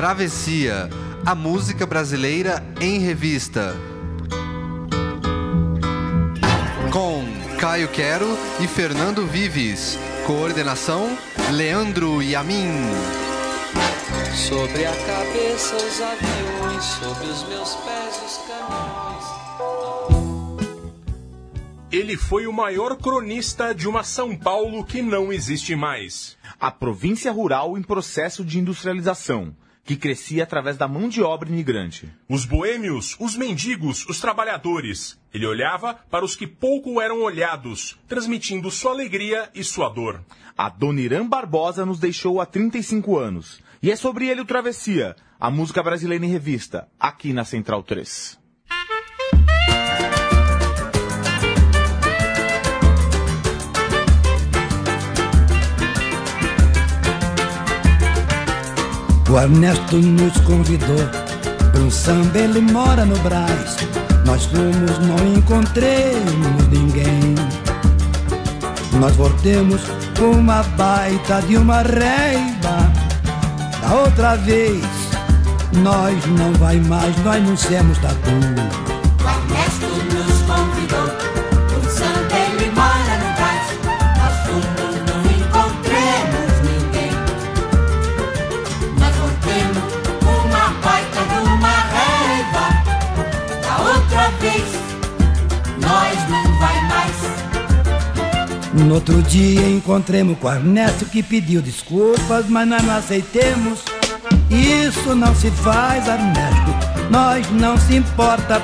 Travessia, a música brasileira em revista. Com Caio Quero e Fernando Vives. Coordenação: Leandro Yamin. Sobre a cabeça os aviões, sobre os meus pés os caminhões. Ele foi o maior cronista de uma São Paulo que não existe mais. A província rural em processo de industrialização, que crescia através da mão de obra imigrante. Os boêmios, os mendigos, os trabalhadores. Ele olhava para os que pouco eram olhados, transmitindo sua alegria e sua dor. Adoniran Barbosa nos deixou há 35 anos. E é sobre ele o Travessia, a música brasileira em revista, aqui na Central 3. O Ernesto nos convidou para um samba, ele mora no Brás. Nós fomos, não encontremos ninguém. Nós voltemos com uma baita de uma reiva. Da outra vez, nós não vai mais, nós não somos tatu. O Ernesto nos convidou No outro dia encontremos com o Ernesto que pediu desculpas, mas nós não aceitemos. Isso não se faz, Ernesto, nós não se importa.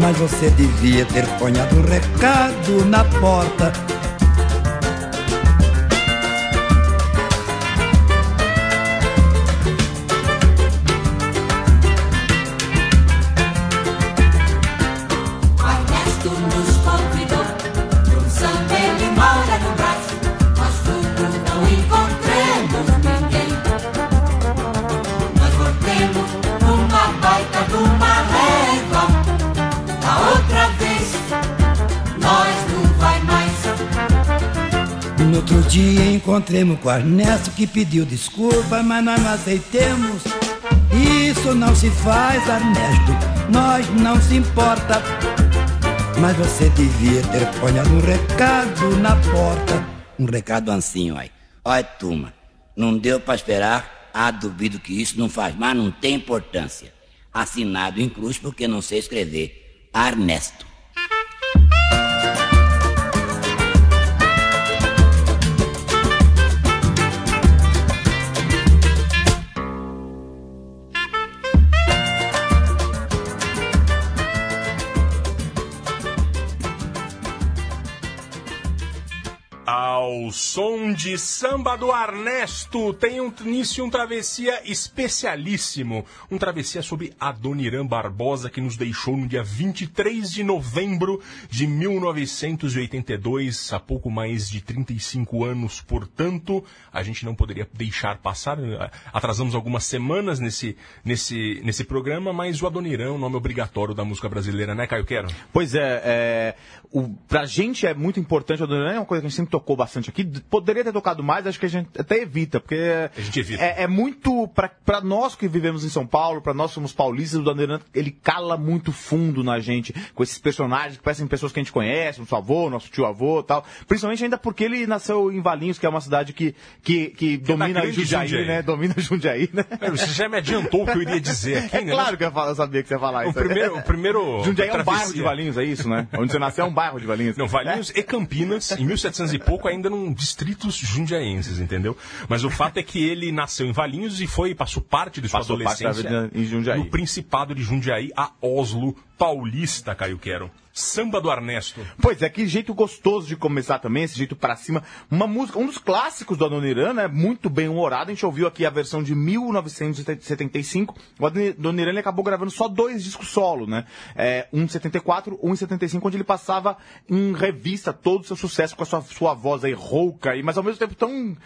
Mas você devia ter ponhado um recado na porta. Encontremos com o Ernesto que pediu desculpas, mas nós não aceitemos. Isso não se faz, Ernesto, nós não se importa. Mas você devia ter ponhado um recado na porta. Um recado ancinho aí. Olha, turma, não deu pra esperar. Ah, duvido que isso não faz mais, não tem importância. Assinado em cruz porque não sei escrever. Ernesto. Som de samba do Ernesto, tem um início um travessia especialíssimo. Um travessia sobre Adoniran Barbosa, que nos deixou no dia 23 de novembro de 1982, há pouco mais de 35 anos. Portanto, a gente não poderia deixar passar. Atrasamos algumas semanas nesse, nesse, nesse programa, mas o Adoniran é nome obrigatório da música brasileira, né, Caio Quero? Pois é, é o, pra gente é muito importante, o Adoniran é uma coisa que a gente sempre tocou bastante aqui. Poderia ter tocado mais, acho que a gente até evita, porque A gente evita. É, é muito, pra, pra nós que vivemos em São Paulo, pra nós que somos paulistas, o Adoniran, ele cala muito fundo na gente, com esses personagens que parecem pessoas que a gente conhece, nosso avô, nosso tio-avô e tal. Principalmente ainda porque ele nasceu em Valinhos, que é uma cidade que, que, que domina grande Jundiaí, Jundiaí. né? Domina Jundiaí, né? É, Você já me adiantou o que eu iria dizer aqui, É né? claro que eu, sabia que você ia falar O isso. primeiro, o primeiro Jundiaí é um bairro de Valinhos, é isso, né? Onde você nasceu é um bairro de Valinhos. Não, Valinhos e Campinas, em 1700 e pouco, ainda eram distritos jundiaenses, entendeu? Mas o fato é que ele nasceu em Valinhos e foi, passou parte de sua Passou parte da adolescência vida em Jundiaí. no Principado de Jundiaí, a Oslo Paulista, Caio Quero. Samba do Ernesto. Pois é, que jeito gostoso de começar também, esse jeito pra cima. Uma música, um dos clássicos do Adoniran, né? Muito bem humorado. A gente ouviu aqui a versão de 1975. O Adoniran ele acabou gravando só dois discos solo, né? É, um em 74, um em 75, onde ele passava em revista todo o seu sucesso com a sua, sua voz aí rouca, e, mas ao mesmo tempo tão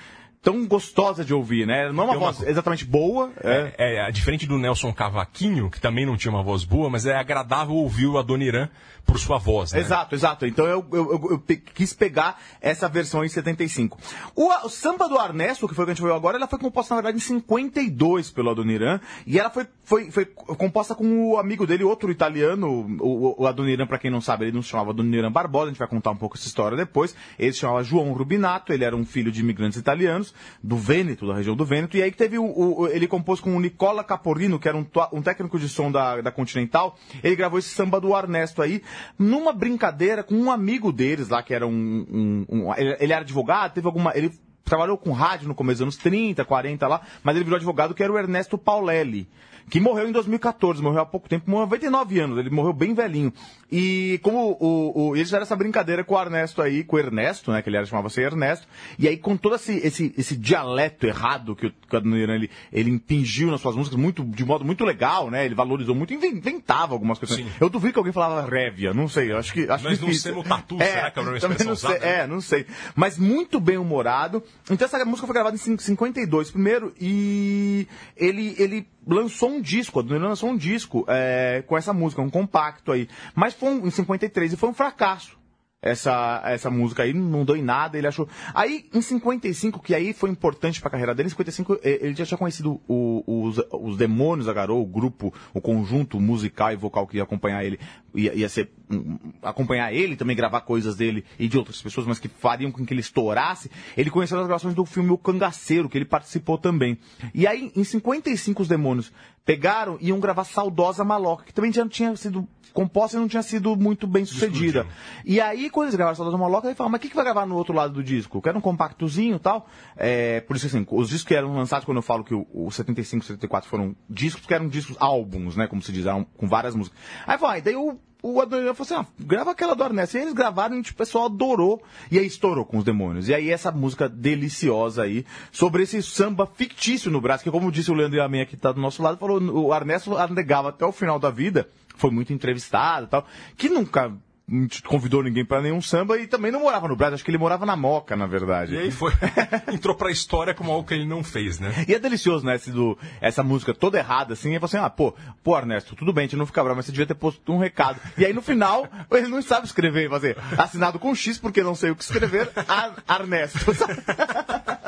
tão gostosa de ouvir, né? Não é uma voz exatamente boa, é. É, é, diferente do Nelson Cavaquinho, que também não tinha uma voz boa, mas é agradável ouvir o Adoniran por sua voz, né? Exato, exato. Então eu, eu- eu- eu pe- quis pegar essa versão em 75. O, o samba do Arnesto, que foi o que a gente ouviu agora, ela foi composta, na verdade, em 52 pelo Adoniran. E ela foi, foi, foi composta com o amigo dele, outro italiano, o, o- Adoniran, pra quem não sabe, ele não se chamava Adoniran Barbosa, a gente vai contar um pouco essa história depois. Ele se chamava João Rubinato, ele era um filho de imigrantes italianos, do Vêneto, da região do Vêneto. E aí que teve o, o- ele compôs com o Nicola Caporino, que era um, um técnico de som da, da Continental. Ele gravou esse samba do Arnesto aí, numa brincadeira com um amigo deles lá, que era um. um- um- ele era advogado, teve alguma. Ele trabalhou com rádio no começo dos anos 30, 40 lá, mas ele virou advogado, que era o Ernesto Paulelli. Que morreu em 2014, morreu há pouco tempo, morreu há 99 anos, ele morreu bem velhinho. E como o, o, eles fizeram essa brincadeira com o Ernesto aí, com o Ernesto, né, que ele era, chamava-se Ernesto, e aí com todo esse, esse, esse dialeto errado que o, Adoniran, ele, ele impingiu nas suas músicas, muito, de modo muito legal, né, ele valorizou muito, inven- inventava algumas coisas. Sim. Eu duvido que alguém falava révia, não sei, acho que acho Mas não difícil. sendo tatu, será que é uma expressão não sei, usada? É, não sei. Mas muito bem humorado. Então essa música foi gravada em cin- 52 primeiro e ele, ele lançou um disco, a Adoniran lançou um disco é, com essa música, um compacto aí. Mas foi um, em 53 e foi um fracasso. Essa, essa música aí não deu em nada, ele achou. Aí, em 55, que aí foi importante pra carreira dele, em 55 eh, ele já tinha conhecido o- os, os Demônios da Garou, o grupo, o conjunto musical e vocal que ia acompanhar ele, ia, ia ser. um, acompanhar ele, também gravar coisas dele e de outras pessoas, mas que fariam com que ele estourasse. Ele conheceu as gravações do filme O Cangaceiro, que ele participou também. E aí, em 55, os Demônios pegaram e iam gravar Saudosa Maloca, que também já tinha sido composta e não tinha sido muito bem sucedida. E aí, quando eles gravaram Saudosa Maloca, ele falou, mas o que, que vai gravar no outro lado do disco? Quero um compactozinho e tal. É, por isso, assim, os discos que eram lançados, quando eu falo que o, o 75 e 74 foram discos, que eram discos álbuns, né, como se diz, eram com várias músicas. Aí falou, ah, daí o, o Adoniran falou assim, ah, grava aquela do Arnesto. E eles gravaram e tipo, o pessoal adorou. E aí estourou com os demônios. E aí essa música deliciosa aí, sobre esse samba fictício no Brasil, que como disse o Leandro Yamin que tá do nosso lado, falou, o Ernesto negava até o final da vida, foi muito entrevistado e tal, que nunca não convidou ninguém pra nenhum samba e também não morava no Brasil, acho que ele morava na Moca, na verdade. E aí foi. entrou pra história como algo que ele não fez, né? E é delicioso, né? Esse do, essa música toda errada, assim. E assim: ah, pô, pô, Ernesto, tudo bem, a gente não fica bravo, mas você devia ter posto um recado. E aí no final, ele não sabe escrever, fazer assinado com X, porque não sei o que escrever, Ar Arnesto.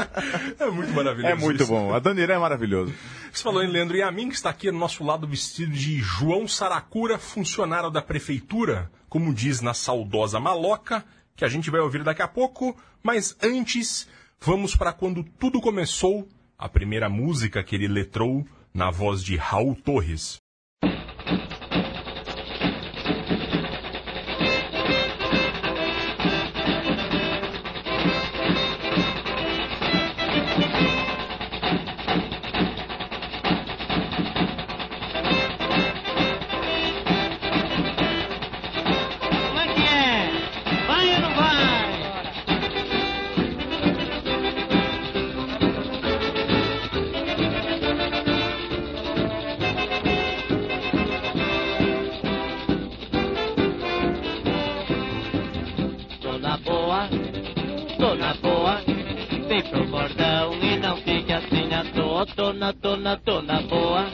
É muito maravilhoso. É muito isso. bom. A Danira é maravilhoso. Você falou em Leandro Yamin, que está aqui no nosso lado vestido de João Saracura, funcionário da prefeitura, como diz na saudosa maloca, que a gente vai ouvir daqui a pouco. Mas antes, vamos para quando tudo começou, a primeira música que ele letrou na voz de Raul Torres. Toa. Tô na, tô na, tô na boa,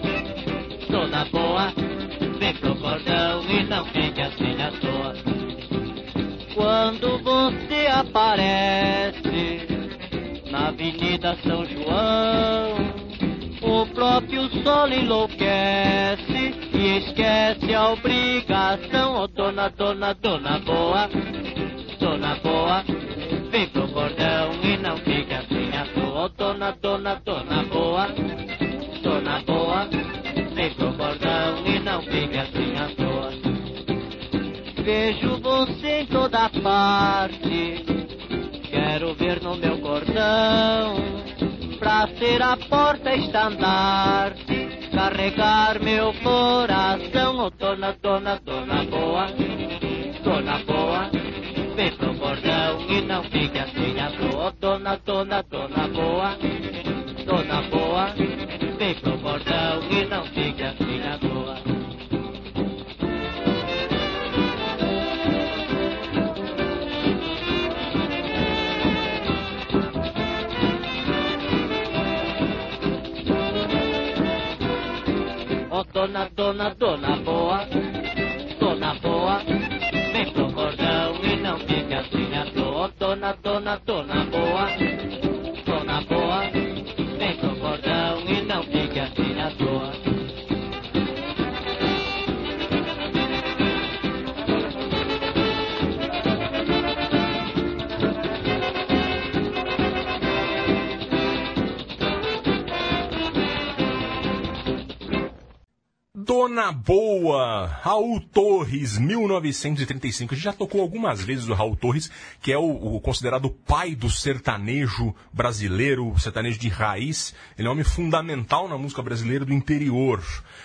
tô na boa. Vem pro bordão e não fique assim à toa. Quando você aparece na Avenida São João, o próprio sol enlouquece e esquece a obrigação. Ô dona, dona, dona boa, dona boa, vem pro bordão e não fique Ô dona, dona, dona boa, dona boa, vem pro bordão e não fique assim à toa. Vejo você em toda parte. Quero ver no meu cordão. Pra ser a porta estandarte. Carregar meu coração. Oh, dona, dona, dona boa. Dona boa vem pro bordão e não fique assim à toa. Dona, dona, dona boa, dona boa, vem pro bordão e não fique assim à toa. Oh, dona, dona, dona boa, dona boa cordão e não fique assim à toa. Dona, dona, dona boa, Dona Boa, Raul Torres, 1935. A gente já tocou algumas vezes o Raul Torres, que é o, o considerado pai do sertanejo brasileiro, sertanejo de raiz. Ele é um homem fundamental na música brasileira do interior.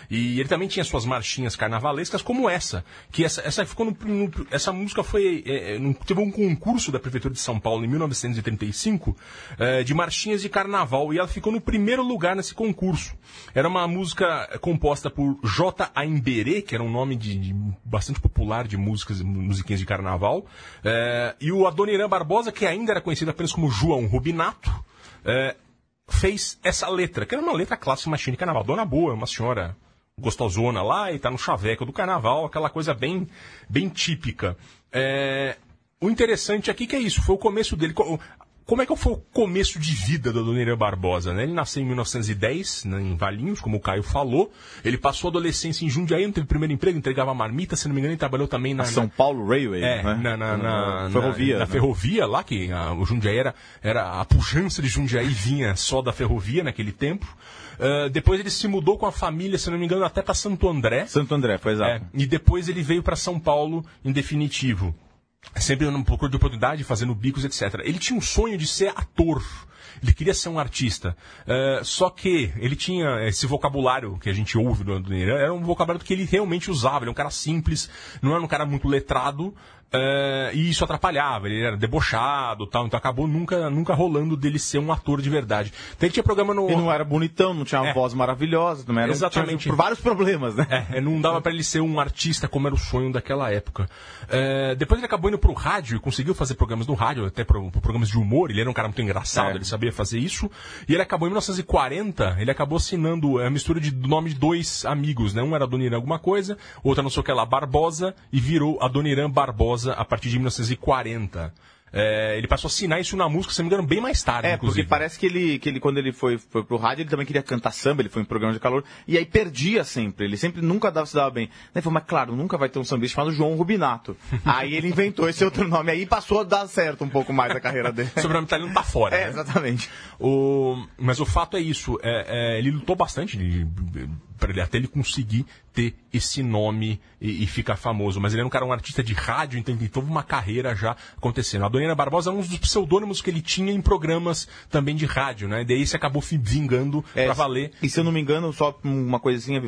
E ele também tinha suas marchinhas carnavalescas, como essa, que essa, essa ficou no, no- essa música foi é, é, teve um concurso da prefeitura de São Paulo em 1935 é, de marchinhas de carnaval e ela ficou no primeiro lugar nesse concurso. Era uma música composta por J. Aimberê, que era um nome de, de bastante popular de músicas, musiquinhas de carnaval, é, e o Adoniran Barbosa, que ainda era conhecido apenas como João Rubinato, é, fez essa letra, que era uma letra clássica machinha de carnaval. Dona Boa, uma senhora gostosona lá e tá no chaveco do carnaval, aquela coisa bem, bem típica. É, o interessante aqui que é isso, foi o começo dele. Co- Como é que foi o começo de vida do Adoniran Barbosa? Né? Ele nasceu em 1910, né, em Valinhos, como o Caio falou. Ele passou a adolescência em Jundiaí, não teve primeiro emprego, entregava marmita, se não me engano, ele trabalhou também na, A São Paulo Railway, é, né? na, na, na- ferrovia. na, na né? ferrovia lá, que a- o Jundiaí era, era a pujança de Jundiaí vinha só da ferrovia naquele tempo. Ah, depois ele se mudou com a família, se não me engano, até para Santo André. Santo André, foi exato. É, e depois ele veio para São Paulo em definitivo. Sempre no procura de oportunidade, fazendo bicos, etc. Ele tinha um sonho de ser ator. Ele queria ser um artista. Eh, só que ele tinha esse vocabulário que a gente ouve do Adoniran, era um vocabulário que ele realmente usava. Ele é um cara simples, não era um cara muito letrado, eh, e isso atrapalhava. Ele era debochado tal, então acabou nunca, nunca rolando dele ser um ator de verdade. Então ele tinha programa no. Ele não era bonitão, não tinha uma É. voz maravilhosa, não era Exatamente. tinha por vários problemas, né? É, é, não dava pra ele ser um artista como era o sonho daquela época. É, depois ele acabou indo pro rádio e conseguiu fazer programas no rádio, até pro, pro programas de humor. Ele era um cara muito engraçado, É. ele sabia fazer isso. E ele acabou em 1940, ele acabou assinando a mistura de nome de dois amigos, né? Um era Adoniran alguma coisa, outro não sei o que lá, Barbosa, e virou Adoniran Barbosa a partir de 1940. É, ele passou a assinar isso na música, se não me engano, bem mais tarde, É, inclusive. porque parece que ele, que ele, quando ele foi, foi pro rádio, ele também queria cantar samba, ele foi em programa de calor, e aí perdia sempre, ele sempre nunca dava, se dava bem. Ele falou, mas claro, nunca vai ter um sambista chamado João Rubinato. aí ele inventou esse outro nome aí e passou a dar certo um pouco mais a carreira dele. O sobrenome italiano tá fora. É, né? exatamente. O, mas o fato é isso, é, é, ele lutou bastante para ele até ele conseguir ter esse nome e, e ficar famoso. Mas ele era um cara, um artista de rádio, então ele teve uma carreira já acontecendo. A Dona Barbosa é um dos pseudônimos que ele tinha em programas também de rádio, né? Daí se acabou vingando É, pra valer. E se eu não me engano, só uma coisinha,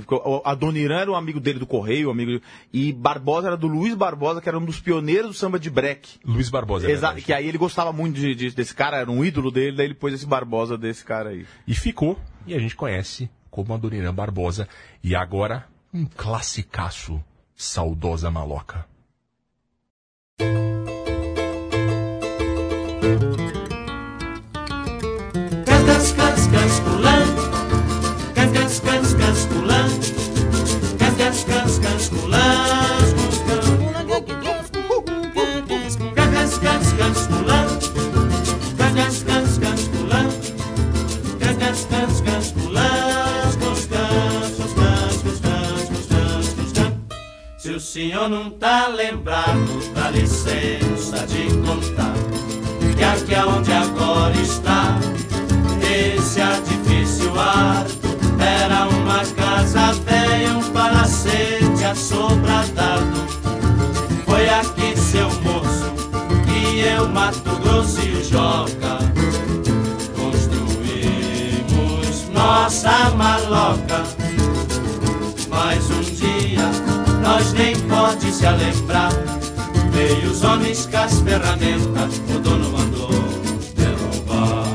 a Dona Irã era um amigo dele do Correio, amigo e Barbosa era do Luiz Barbosa, que era um dos pioneiros do samba de break. Luiz Barbosa, é Exato, que aí ele gostava muito de- de- desse cara, era um ídolo dele, daí ele pôs esse Barbosa desse cara aí. E ficou, e a gente conhece como Adoniran Barbosa. E agora, um classicaço, Saudosa Maloca. Cas, cas, cas, casculant. Cas, cas, cas, casculant. Cas, senhor não tá lembrado, dá licença de contar que aqui aonde agora está esse edifício alto era uma casa velha, um palacete assobradado. Foi aqui, seu moço, que eu, Mato Grosso e o Joca construímos nossa maloca. Mas um nós nem pode se lembrar. Veio os homens com as ferramentas, o dono mandou derrubar.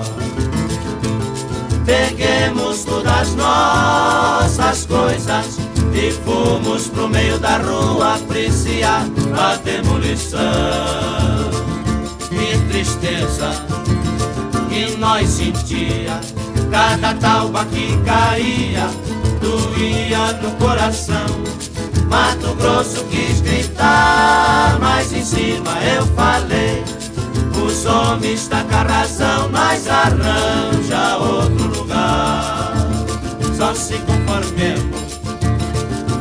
Peguemos todas as nossas coisas e fomos pro meio da rua apreciar a demolição. Que tristeza que nós sentia, cada talba que caía doía no coração. Mato Grosso quis gritar, mas em cima eu falei. Os homens tá com razão, mas arranja outro lugar. Só se conformemos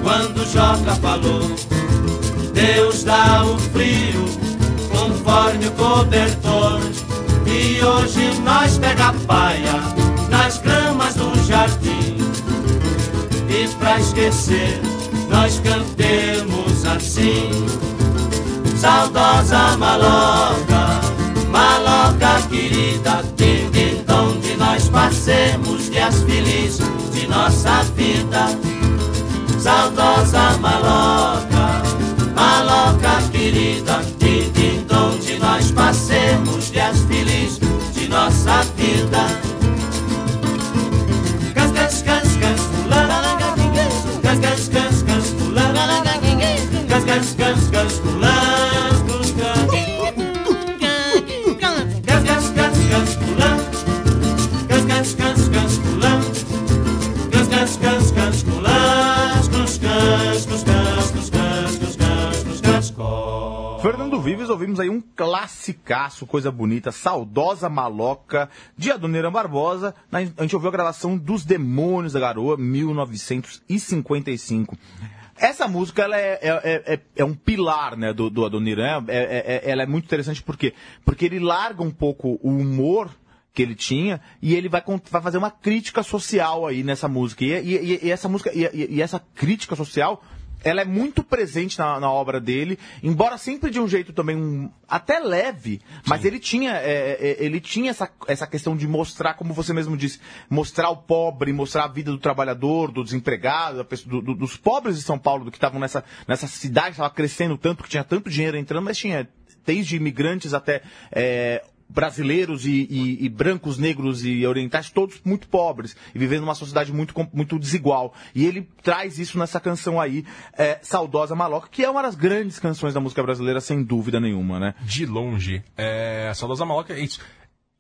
quando Joca falou. Deus dá o frio conforme o cobertor. E hoje nós pega a paia nas gramas do jardim. E pra esquecer, nós cantemos assim. Saudosa maloca, maloca querida, tim, tim, onde nós passemos dias felizes de nossa vida. Saudosa maloca, maloca querida, tim, tim, onde nós passemos dias felizes de nossa vida. Cas, cas, cas, fulana. Cas, cas, cas, cas, fulana. Cas, cas, cas, cas, fulana. Cus, cas, cus, cas, cus, cas, cus, cas, cus, cas, cos. Fernando Vives, ouvimos aí um classicaço, coisa bonita, saudosa maloca, de Adoniran Barbosa. A gente ouviu a gravação dos Demônios da Garoa, 1955. Essa música ela é, é, é- é- é um pilar né, do, do Adoniran. É, é- é- ela é muito interessante por quê? Porque ele larga um pouco o humor que ele tinha e ele vai, vai fazer uma crítica social aí nessa música. E, e- e- e essa música e, e- e essa crítica social ela é muito presente na, na obra dele, embora sempre de um jeito também um- até leve, mas ele tinha, é, é, ele tinha essa, essa questão de mostrar, como você mesmo disse, mostrar o pobre, mostrar a vida do trabalhador, do desempregado, pessoa- do- do- dos pobres de São Paulo, do que estavam nessa, nessa cidade, estava crescendo tanto, que tinha tanto dinheiro entrando, mas tinha desde imigrantes até é, brasileiros e, e- e brancos, negros e orientais, todos muito pobres e vivendo numa sociedade muito, muito desigual. E ele traz isso nessa canção aí, é, Saudosa Maloca, que é uma das grandes canções da música brasileira, sem dúvida nenhuma, né? De longe. É, Saudosa Maloca é isso.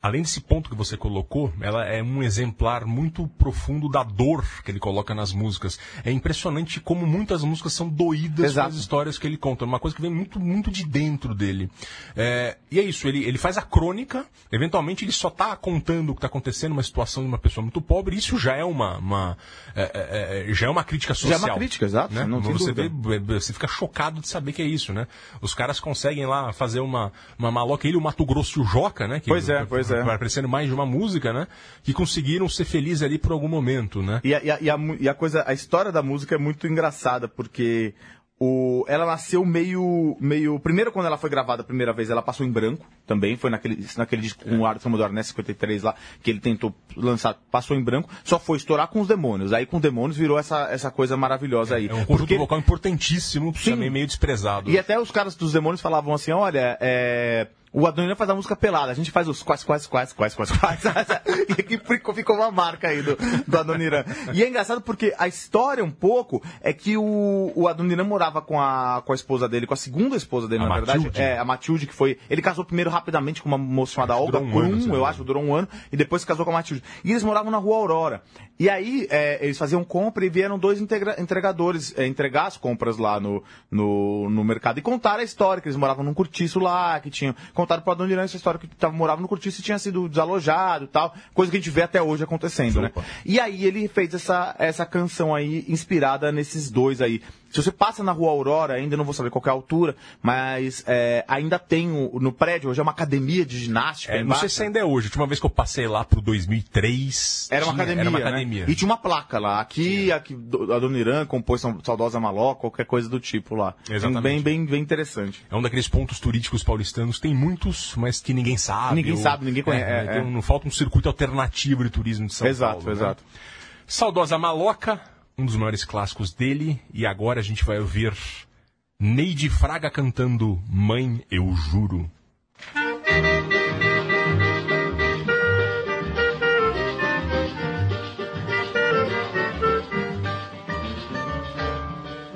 Além desse ponto que você colocou, ela é um exemplar muito profundo da dor que ele coloca nas músicas. É impressionante como muitas músicas são doídas Exato. com as histórias que ele conta. É uma coisa que vem muito, muito de dentro dele. É, e é isso, ele, ele faz a crônica, eventualmente ele só está contando o que está acontecendo, uma situação de uma pessoa muito pobre, isso já é uma, uma, é, é, é, já é uma crítica Já é social. uma crítica, exato, Né? não você, vê, você fica chocado de saber que é isso, né? Os caras conseguem lá fazer uma, uma maloca, ele, o Mato Grosso e o Joca, né? Que, Pois é, pois é. Vai parecendo mais de uma música, né? Que conseguiram ser felizes ali por algum momento, né? E a, e a- e a e a coisa, a história da música é muito engraçada, porque o, ela nasceu meio, meio. Primeiro, quando ela foi gravada a primeira vez, ela passou em branco também. Foi naquele, naquele disco com o Arthur do Arnés 53 lá, que ele tentou lançar, passou em branco. Só foi estourar com os demônios. Aí com os demônios virou essa, essa coisa maravilhosa aí. É um conjunto Porque- vocal importantíssimo, Sim. também meio desprezado. E até os caras dos demônios falavam assim, olha, é... O Adoniran faz a música pelada, a gente faz os quais, quais, quais, quais, quais, quais. e aqui ficou, ficou uma marca aí do, do Adoniran. E é engraçado porque a história um pouco é que o, o Adoniran morava com a, com a esposa dele, com a segunda esposa dele, A na verdade. Matilde. É, a Matilde, que foi. Ele casou primeiro rapidamente com uma moça chamada que Olga um ano, eu acho, durou um ano, e depois se casou com a Matilde. E eles moravam na rua Aurora. E aí, é, eles faziam compra e vieram dois entregadores é, entregar as compras lá no, no, no mercado e contaram a história, que eles moravam num cortiço lá, que tinham. Contaram pro Adoniran essa história que tava, morava no cortiço e tinha sido desalojado e tal, coisa que a gente vê até hoje acontecendo, né? Opa. E aí ele fez essa, essa canção aí, inspirada nesses dois aí. Se você passa na rua Aurora, ainda não vou saber qual é a altura, mas é, ainda tem o- no prédio, hoje é uma academia de ginástica. É, não embaixo. sei se ainda é hoje. A última vez que eu passei lá pro 2003. Era uma tinha- academia, Era uma né? academia. E tinha uma placa lá. Aqui, aqui a Dona Irã compôs Saudosa Maló, qualquer coisa do tipo lá. Exatamente. Bem, bem, bem interessante. É um daqueles pontos turísticos paulistanos. Tem muitos, mas que ninguém sabe. Ninguém sabe, ninguém conhece, É, é, é. um- não falta um circuito alternativo de turismo de São exato, Paulo. né? exato. Saudosa Maloca, um dos maiores clássicos dele. E agora a gente vai ouvir Neide Fraga cantando Mãe, Eu Juro.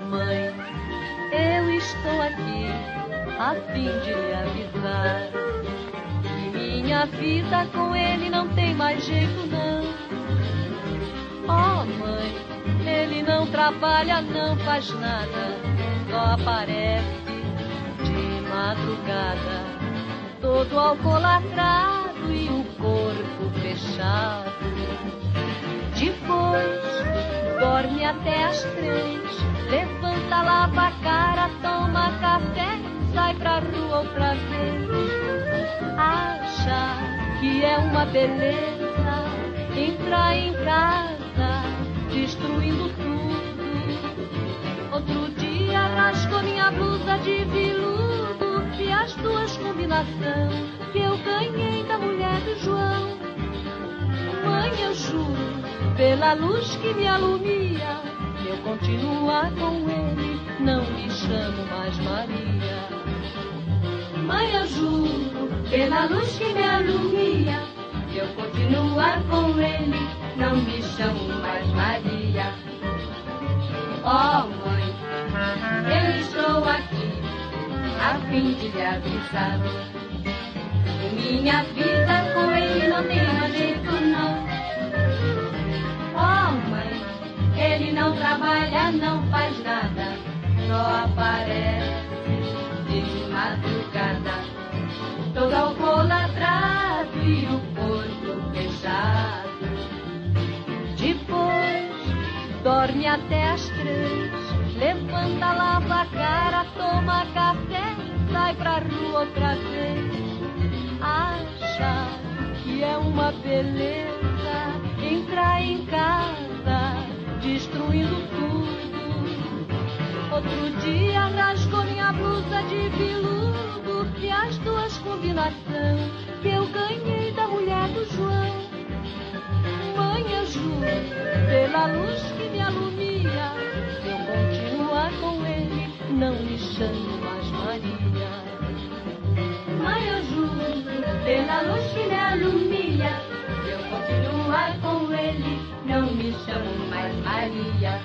Mãe, eu estou aqui a fim de lhe avisar que minha vida com ele não tem mais jeito não. Oh, mãe, ele não trabalha, não faz nada, só aparece de madrugada, todo alcoolatrado e o corpo fechado. Depois dorme até as três, levanta, lava a cara, toma café, sai pra rua outra vez. Acha que é uma beleza entrar em casa, destruindo tudo. Outro dia rasgou minha blusa de viludo e as duas combinação que eu ganhei da mulher do João. Mãe, eu juro, pela luz que me alumia, eu continuar com ele, não me chamo mais Maria. Mãe, eu juro, pela luz que me alumia, eu continuar com ele, não me chamo mais Maria. Oh, mãe, eu estou aqui, a fim de lhe avisar. Minha vida com ele não tem jeito, não. Oh, mãe, ele não trabalha, não faz nada, só aparece de madrugada, todo alcoolatrado e o Depois dorme até as três, levanta, lava a cara, toma café, sai pra rua outra vez. Acha que é uma beleza entrar em casa, destruindo tudo. Outro dia rasgou minha blusa de viludo e as duas combinação que eu ganhei da mulher do João. Mãe, eu juro, pela luz que me alumia, se eu continuar com ele, não me chamo mais Maria. Mãe, eu juro, pela luz que me alumia, se eu continuar com ele, não me chamo mais Maria.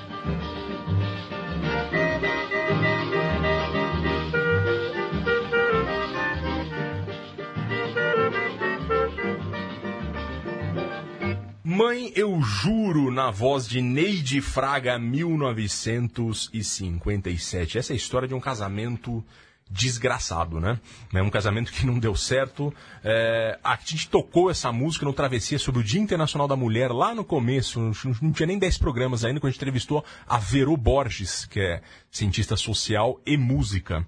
Mãe, eu juro, na voz de Neide Fraga, 1957. Essa é a história de um casamento desgraçado, né? É um casamento que não deu certo. É, a gente tocou essa música no Travessia sobre o Dia Internacional da Mulher lá no começo, não, não tinha nem 10 programas ainda, quando a gente entrevistou a Vero Borges, que é cientista social e música.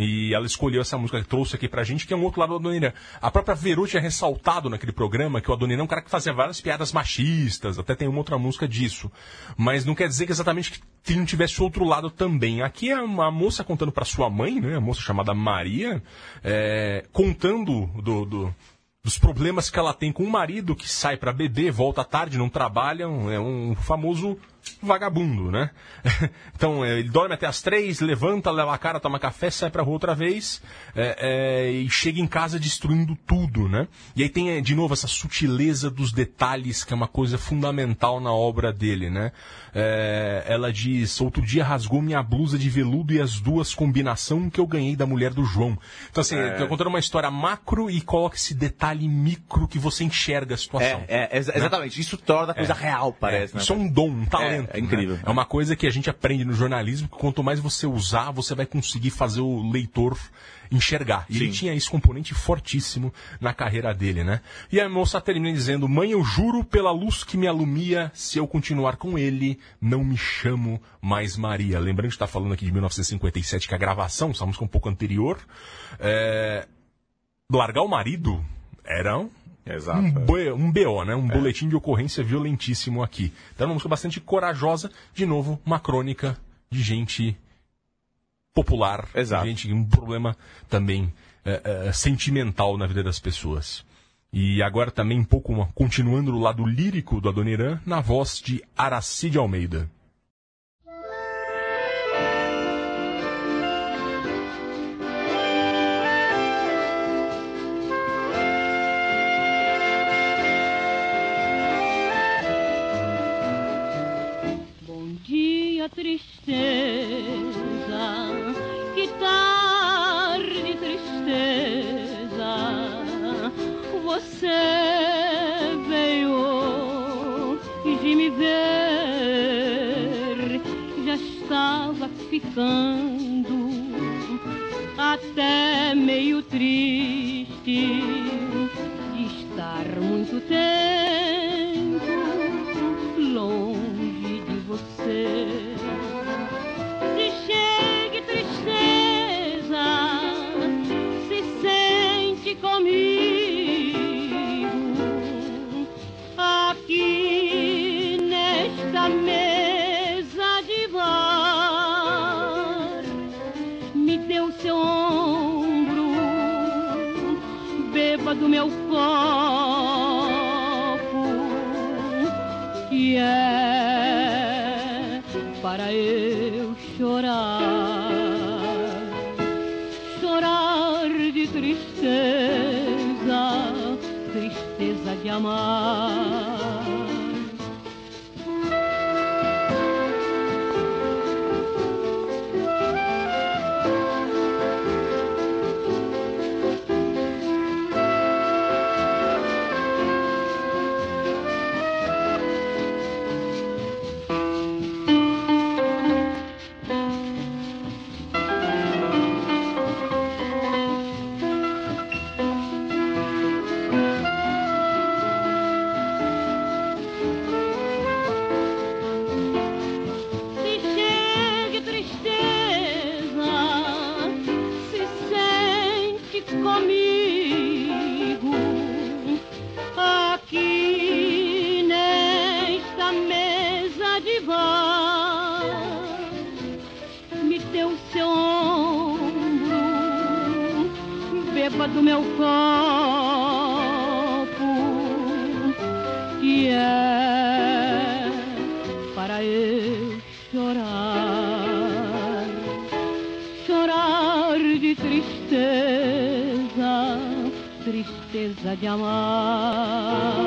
E ela escolheu essa música que trouxe aqui pra gente, que é um outro lado do Adoniran. A própria Veru tinha ressaltado naquele programa que o Adoniran é um cara que fazia várias piadas machistas, até tem uma outra música disso. Mas não quer dizer que exatamente que não tivesse outro lado também. Aqui é uma moça contando pra sua mãe, né? A moça chamada Maria, é, contando do, do- dos problemas que ela tem com o marido que sai pra beber, volta tarde, não trabalha, é um famoso vagabundo, né? então, é, ele dorme até as três, levanta, leva a cara, toma café, sai pra rua outra vez é, é, e chega em casa destruindo tudo, né? E aí tem, é, de novo, essa sutileza dos detalhes, que é uma coisa fundamental na obra dele, né? É, ela diz, outro dia rasgou minha blusa de veludo e as duas combinação que eu ganhei da mulher do João. Então, assim, É. contando uma história macro e coloca esse detalhe micro que você enxerga a situação. É, é, exa- exatamente. Isso torna a coisa real, parece, né? Isso é um dom, um talento. É, é incrível. né? É uma coisa que a gente aprende no jornalismo, que quanto mais você usar, você vai conseguir fazer o leitor enxergar. E ele Sim. tinha esse componente fortíssimo na carreira dele, né? E a moça termina dizendo, mãe, eu juro pela luz que me alumia, se eu continuar com ele, não me chamo mais Maria. Lembrando que está falando aqui de 1957, que é a gravação, essa música um pouco anterior. É... Largar o marido era um, Exato, um, é. B- um BO, né? Um boletim de ocorrência violentíssimo aqui. Então é uma música bastante corajosa, de novo, uma crônica de gente popular, Exato. gente um problema também é, é, sentimental na vida das pessoas. E agora também um pouco uma- continuando do lado lírico do Adoniran, na voz de Aracide Almeida. Tristeza, que tarde, tristeza. Você veio de me ver ficando até meio triste de estar muito tempo longe de você. Amar. Meu copo, que é para eu chorar, chorar de tristeza, tristeza de amar.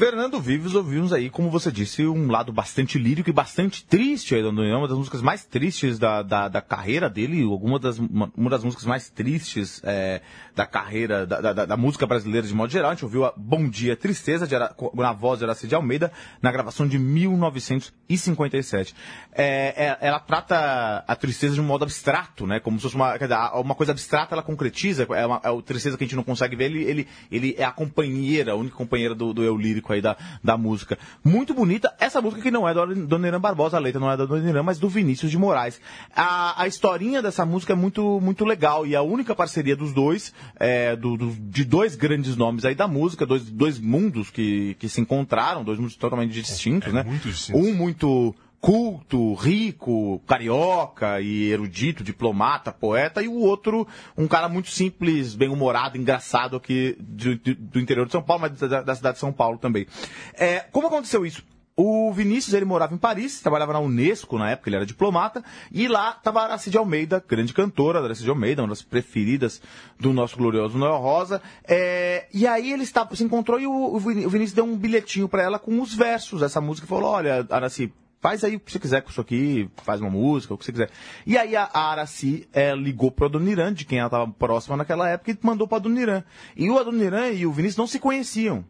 Fernando Vives, ouvimos aí, como você disse, um lado bastante lírico e bastante triste aí da Dona uma das músicas mais tristes da, da, da carreira dele, alguma das, uma, uma das músicas mais tristes é, da carreira, da, da, da música brasileira de modo geral. A gente ouviu a Bom Dia Tristeza, de na voz de Aracide Almeida, na gravação de 1957. É, é- ela trata a tristeza de um modo abstrato, né? Como se fosse uma, uma coisa abstrata, ela concretiza, é uma, é o tristeza que a gente não consegue ver, ele, ele, ele é a companheira, a única companheira do, do eu lírico aí da, da música. Muito bonita, essa música que não é do Dona Irã Barbosa, a letra não é da Dona Irã, mas do Vinícius de Moraes. A, a historinha dessa música é muito, muito legal, e a única parceria dos dois, é, do, do- de dois grandes nomes aí da música, dois, dois mundos que, que se encontraram, dois mundos totalmente distintos, né? muito distintos. Um muito culto, rico, carioca e erudito, diplomata, poeta, e o outro, um cara muito simples, bem-humorado, engraçado aqui de- do interior de São Paulo, mas da, da cidade de São Paulo também. É, como aconteceu isso? O Vinícius, ele morava em Paris, trabalhava na Unesco na época, ele era diplomata, e lá estava Aracide Almeida, grande cantora, Aracide Almeida, uma das preferidas do nosso glorioso Noel Rosa. É, e aí ele estava, se encontrou e o, o Vinícius deu um bilhetinho para ela com os versos dessa música e falou: Olha, Aracide, faz aí o que você quiser com isso aqui, faz uma música, o que você quiser. E aí a, Araci é, ligou pro Adoniran, de quem ela estava próxima naquela época, e mandou pro Adoniran. E o Adoniran e o Vinícius não se conheciam.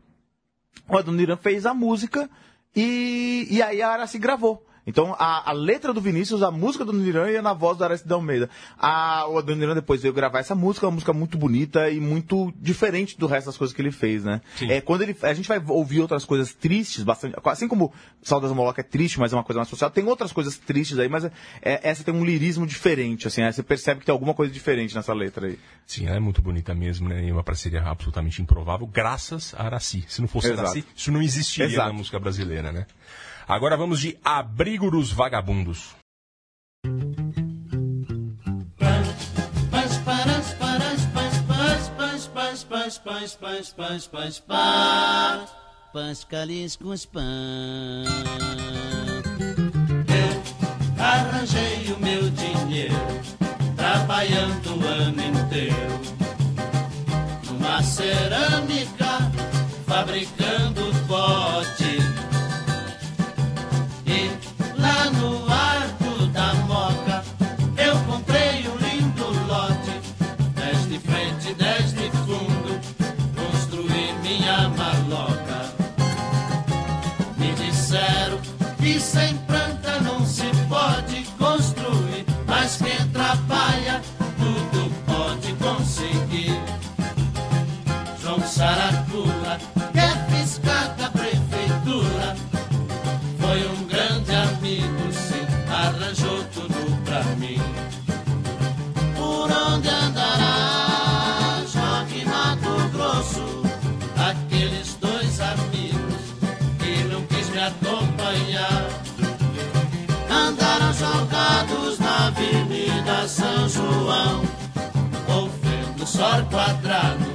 O Adoniran fez a música e, e aí a Araci gravou. Então, a, a letra do Vinícius, a música do Adoniran ia na voz da Aracide Almeida. A, o Adoniran depois veio gravar essa música, uma música muito bonita e muito diferente do resto das coisas que ele fez, né? É, quando ele, a gente vai ouvir outras coisas tristes, bastante, assim como Saudas Moloca é triste, mas é uma coisa mais social, tem outras coisas tristes aí, mas é, é, essa tem um lirismo diferente, assim, você percebe que tem alguma coisa diferente nessa letra aí. Sim, ela é muito bonita mesmo, né? E uma parceria absolutamente improvável, graças a Araci. Se não fosse Exato. Araci, isso não existiria Exato. na música brasileira, né? Agora vamos de Abrigo dos Vagabundos. Pascaliscos pães. Eu arranjei o meu dinheiro trabalhando o ano inteiro numa cerâmica fabricando pote sol quadrado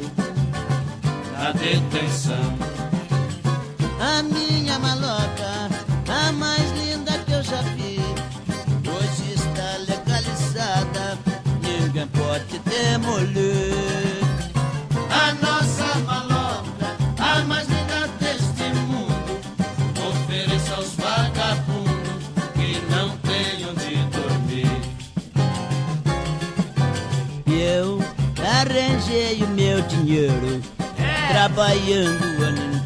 na detenção. A minha maloca, a mais linda que eu já vi, hoje está legalizada, ninguém pode demolir. Dinheiro, trabalhando o ano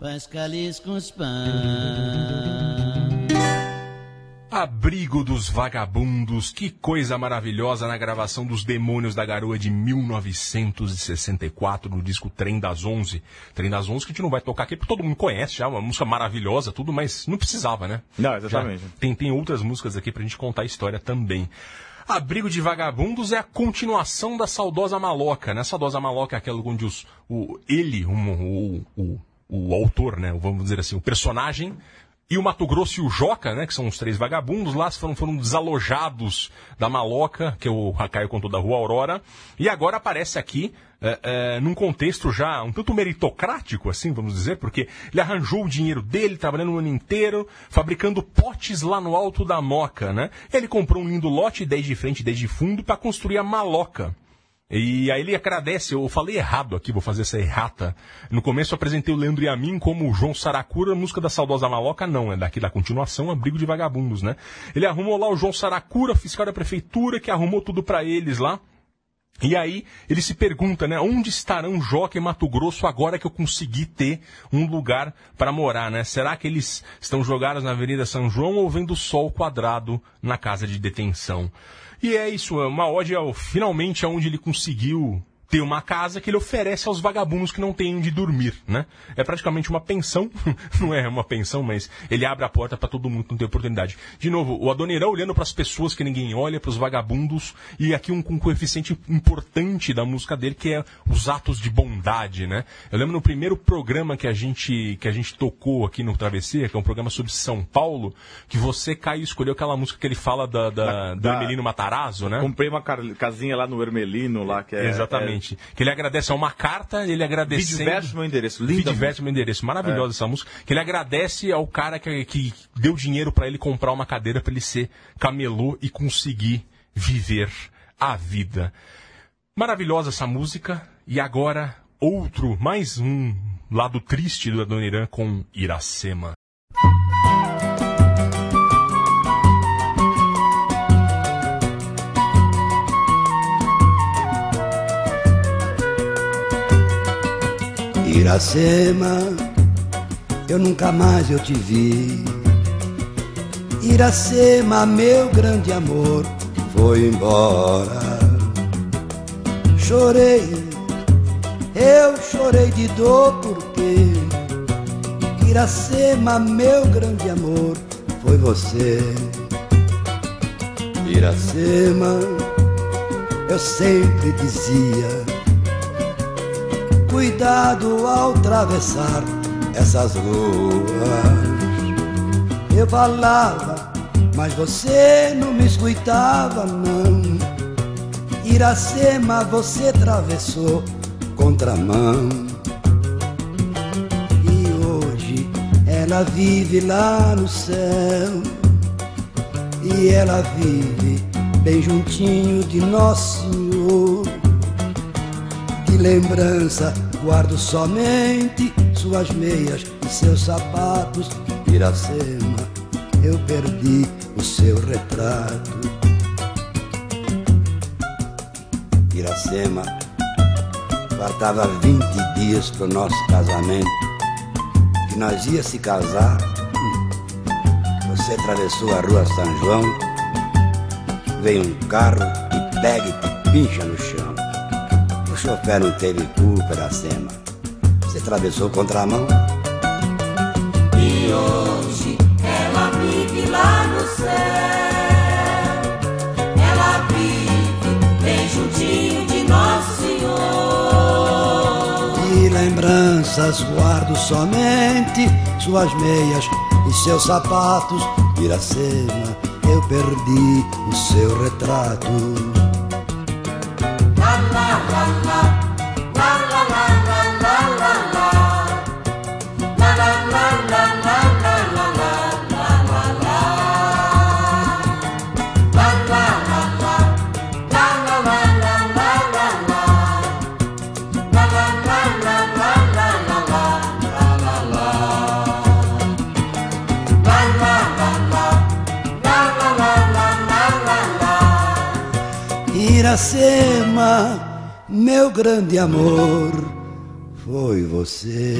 Pascalis com os pães. Abrigo dos Vagabundos, que coisa maravilhosa na gravação dos Demônios da Garoa de 1964, no disco Trem das Onze. Trem das Onze que a gente não vai tocar aqui, porque todo mundo conhece já, uma música maravilhosa, tudo, mas não precisava, né? Não, exatamente. Já tem, tem outras músicas aqui pra gente contar a história também. Abrigo de Vagabundos é a continuação da saudosa Maloca, né? A saudosa Maloca é aquela onde os, o, ele, um, o, o, o autor, né? Vamos dizer assim, o personagem, e o Mato Grosso e o Joca, né, que são os três vagabundos, lá foram, foram desalojados da maloca, que o Racaio contou da Rua Aurora, e agora aparece aqui é, é, num contexto já um tanto meritocrático, assim, vamos dizer, porque ele arranjou o dinheiro dele, trabalhando o ano inteiro, fabricando potes lá no alto da moca, né? Ele comprou um lindo lote, 10 de frente, 10 de fundo, para construir a maloca. E aí ele agradece, eu falei errado aqui, vou fazer essa errata. No começo eu apresentei o Leandro e a mim como o João Saracura, música da saudosa Maloca, não, é daqui da continuação, Abrigo de Vagabundos, né? Ele arrumou lá o João Saracura, fiscal da prefeitura, que arrumou tudo pra eles lá. E aí ele se pergunta, né, onde estarão Joca e Mato Grosso agora que eu consegui ter um lugar para morar, né? Será que eles estão jogados na Avenida São João ou vendo o sol quadrado na casa de detenção? E é isso, é uma ode ao, finalmente aonde ele conseguiu ter uma casa que ele oferece aos vagabundos que não têm onde dormir, né? É praticamente uma pensão, não é uma pensão, mas ele abre a porta para todo mundo que não tem oportunidade. De novo, o Adoniran olhando para as pessoas que ninguém olha, para os vagabundos, e aqui um, um coeficiente importante da música dele, que é os atos de bondade, né? Eu lembro no primeiro programa que a gente, que a gente tocou aqui no Travessia, que é um programa sobre São Paulo, que você, Caio, escolheu aquela música que ele fala da, da, do da- Hermelino Matarazzo, né? Comprei uma casinha lá no Ermelino, lá, que é. Exatamente. Que ele agradece a uma carta, ele agradece. Vidiverte meu endereço, linda Vidiverte meu endereço. Maravilhosa É. essa música. Que ele agradece ao cara que, que deu dinheiro pra ele comprar uma cadeira pra ele ser camelô e conseguir viver a vida. Maravilhosa essa música. E agora, outro, mais um lado triste do Adoniran com Iracema. Iracema, eu nunca mais eu te vi. Iracema, meu grande amor, foi embora. Chorei, eu chorei de dor porque Iracema, meu grande amor, foi você. Iracema, eu sempre dizia cuidado ao atravessar essas ruas. Eu falava, mas você não me escutava, não. Iracema, você atravessou contramão. E hoje ela vive lá no céu. E ela vive bem juntinho de Nosso Senhor. De lembrança guardo somente suas meias e seus sapatos, Iracema. eu perdi o seu retrato. Iracema, faltava 20 dias pro nosso casamento. Que nós ia se casar. Você atravessou a rua São João, veio um carro e pega e te pincha O chofer não teve culpa, Iracema. Você atravessou contramão. E hoje ela vive lá no céu. Ela vive bem juntinho de Nosso Senhor. E lembranças guardo somente suas meias e seus sapatos. Iracema, eu perdi o seu retrato. Iracema, meu grande amor, foi você.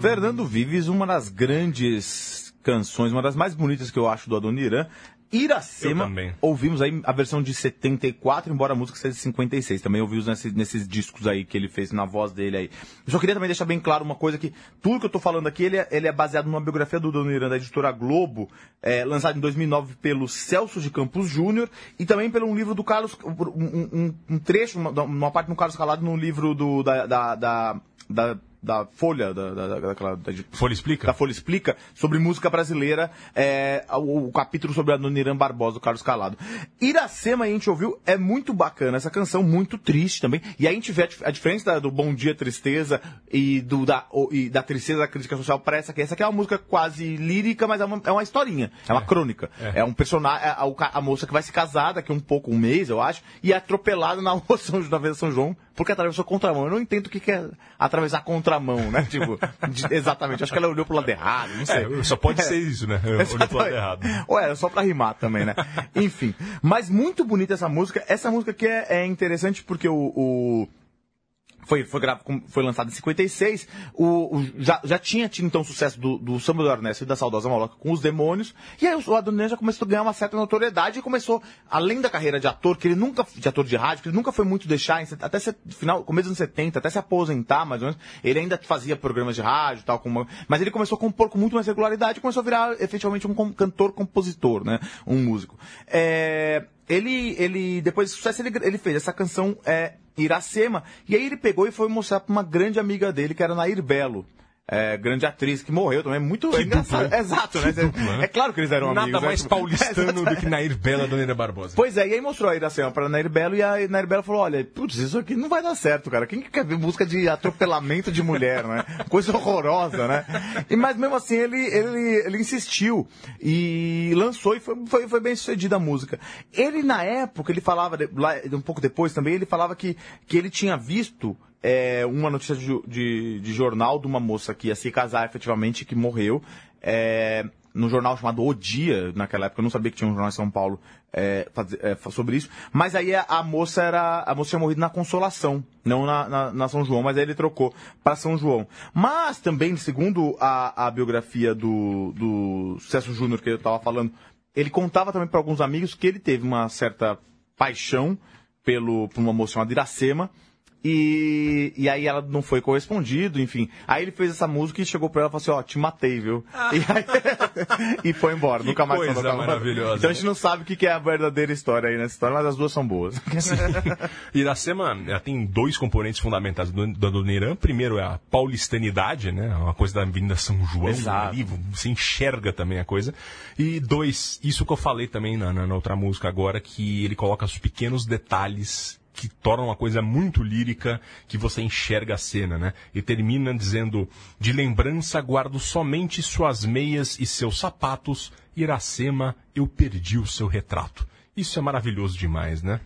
Fernando Vives, uma das grandes canções, uma das mais bonitas que eu acho do Adoniran. Iracema, ouvimos aí a versão de 74, embora a música seja de 56. Também ouvimos nesse- nesses discos aí que ele fez na voz dele aí. Eu só queria também deixar bem claro uma coisa que tudo que eu tô falando aqui, ele é, ele é baseado numa biografia do Adoniran da editora Globo, é, lançada em 2009 pelo Celso de Campos Júnior e também pelo um livro do Carlos, um, um- um trecho, uma, uma parte do Carlos Calado no livro do, da, da, da, da- da Folha, da, da, daquela, da, Folha Explica? da Folha Explica, sobre música brasileira, é, o, o capítulo sobre a Noniran Barbosa, do Carlos Calado. Iracema, a gente ouviu, é muito bacana, essa canção muito triste também, e aí a gente vê a, a diferença da- do Bom Dia Tristeza e, do, da, o- e da Tristeza da Crítica Social para essa aqui. Essa aqui é uma música quase lírica, mas é uma, é uma historinha, é uma crônica. É, um personagem, é a, a moça que vai se casar daqui um pouco, um mês, eu acho, e é atropelada na rua São, na Avenida São João, porque atravessou contramão. Eu não entendo o que que é atravessar contramão, né? Tipo, de- exatamente. Acho que ela olhou pro lado errado, não sei. É, só pode ser isso, né? Olhou pro lado errado. Ou era só pra rimar também, né? Enfim. Mas muito bonita essa música. Essa música aqui é, é interessante porque o. o- foi, foi, foi lançado em 56. O, o- já, já tinha tido então sucesso do, do Samba do Ernesto e da Saudosa Maloca com os demônios. E aí o Adoniran já começou a ganhar uma certa notoriedade e começou, além da carreira de ator, que ele nunca, de ator de rádio, que ele nunca foi muito deixar, até se, final, começo dos anos 70, até se aposentar mais ou menos, ele ainda fazia programas de rádio tal, como, mas ele começou a compor com muito mais regularidade e começou a virar efetivamente um com- cantor-compositor, né? Um músico. É, ele, ele, depois do sucesso, ele, ele fez essa canção é, Iracema, e aí ele pegou e foi mostrar pra uma grande amiga dele, que era Nair Belo. É, grande atriz que morreu também, muito Que engraçado. dupla. Exato, né? Dupla, né? É claro que eles eram Nada amigos. né? mais Tipo, paulistano do que Nair Bela e Dona Barbosa. Pois é, e aí mostrou a Iracema pra Nair Belo e a Nair Belo falou, olha, putz, isso aqui não vai dar certo, cara. Quem que quer ver música de atropelamento de mulher, né? Coisa horrorosa, né? E, mas mesmo assim ele, ele, ele insistiu e lançou e foi, foi, foi bem sucedida a música. Ele, na época, ele falava, um pouco depois também, ele falava que, que ele tinha visto é, uma notícia de, de, de jornal de uma moça que ia se casar efetivamente, que morreu. É, no jornal chamado O Dia, naquela época, eu não sabia que tinha um jornal em São Paulo é, fazer- é, sobre isso. Mas aí a, a moça era. A moça tinha morrido na Consolação, não na, na, na São João, mas aí ele trocou para São João. Mas também, segundo a, a biografia do, do César Júnior que eu estava falando, ele contava também para alguns amigos que ele teve uma certa paixão pelo, por uma moça chamada Iracema. E, e aí ela não foi correspondido, enfim. Aí ele fez essa música e chegou pra ela e falou assim, ó, te matei, viu? E, aí- e foi embora, Que nunca mais coisa falou maravilhosa, Então a gente não sabe o que é a verdadeira história aí nessa história, mas as duas são boas. Iracema ela tem dois componentes fundamentais do, Irã. Primeiro é a paulistanidade, né? Uma coisa da Avenida São João. Ali, você enxerga também a coisa. E dois, isso que eu falei também na, na- na outra música agora, que ele coloca os pequenos detalhes que tornam uma coisa muito lírica, que você enxerga a cena, né? E termina dizendo, de lembrança guardo somente suas meias e seus sapatos, Iracema, eu perdi o seu retrato. Isso é maravilhoso demais, né?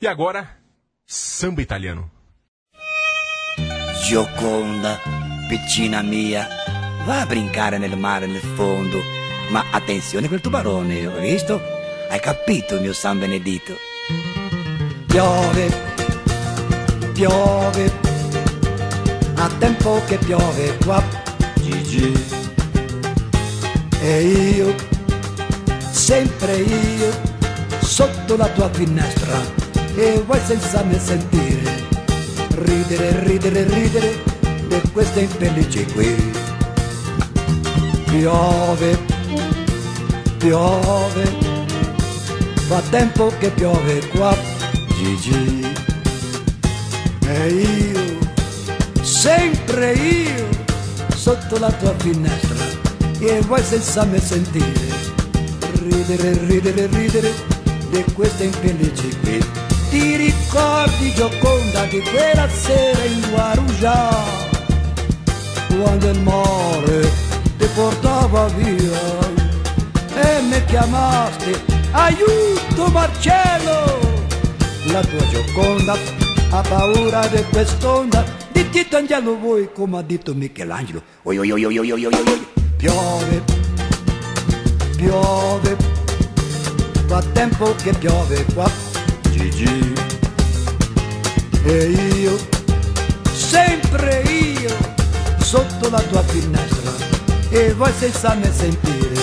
E agora, samba italiano. Gioconda, piccina mia, va a brincare nel mare nel fondo. Ma attenzione quel tubarone, visto? Hai capito, mio San Benedito? Piove, piove, a tempo che piove qua, Gigi. E io, sempre io, sotto la tua finestra, e vuoi senza me sentire, ridere, ridere, ridere di queste infelici qui. Piove, piove, fa tempo che piove qua, Gigi. E io, sempre io, sotto la tua finestra, e vuoi senza me sentire, ridere, ridere, ridere di queste infelici qui. Ti ricordi Gioconda di quella sera in Guarujá, quando il mare ti portava via e mi chiamaste, aiuto Marcello! La tua Gioconda. Ha paura di quest'onda, di Tito Angelo vuoi come ha detto Michelangelo. Oi, oi, oi, oi, oi, oi, oi. Piove, piove, fa tempo che piove qua, Gigi. E io, sempre io, sotto la tua finestra, e vuoi senza me sentire,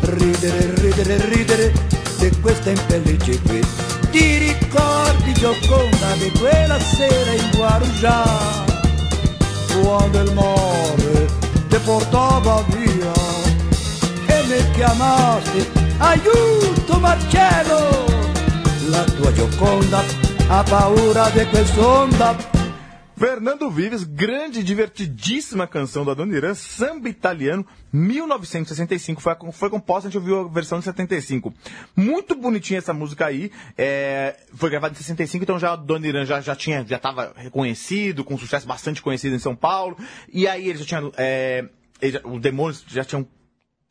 ridere, ridere, ridere. Di queste infelici qui. Ti ricordi Gioconda di quella sera in Guarujá, quando il mare ti portava via e mi chiamaste, aiuto Marcello! La tua Gioconda ha paura di quest'onda. Fernando Vives, grande divertidíssima canção do Adoniran, samba italiano, 1965, foi, foi composta, a gente ouviu a versão de 75. Muito bonitinha essa música aí, é, foi gravada em 65, então já o Adoniran já, já tinha, já estava reconhecido, com sucesso bastante conhecido em São Paulo, e aí ele já tinha, é, ele os Demônios já tinham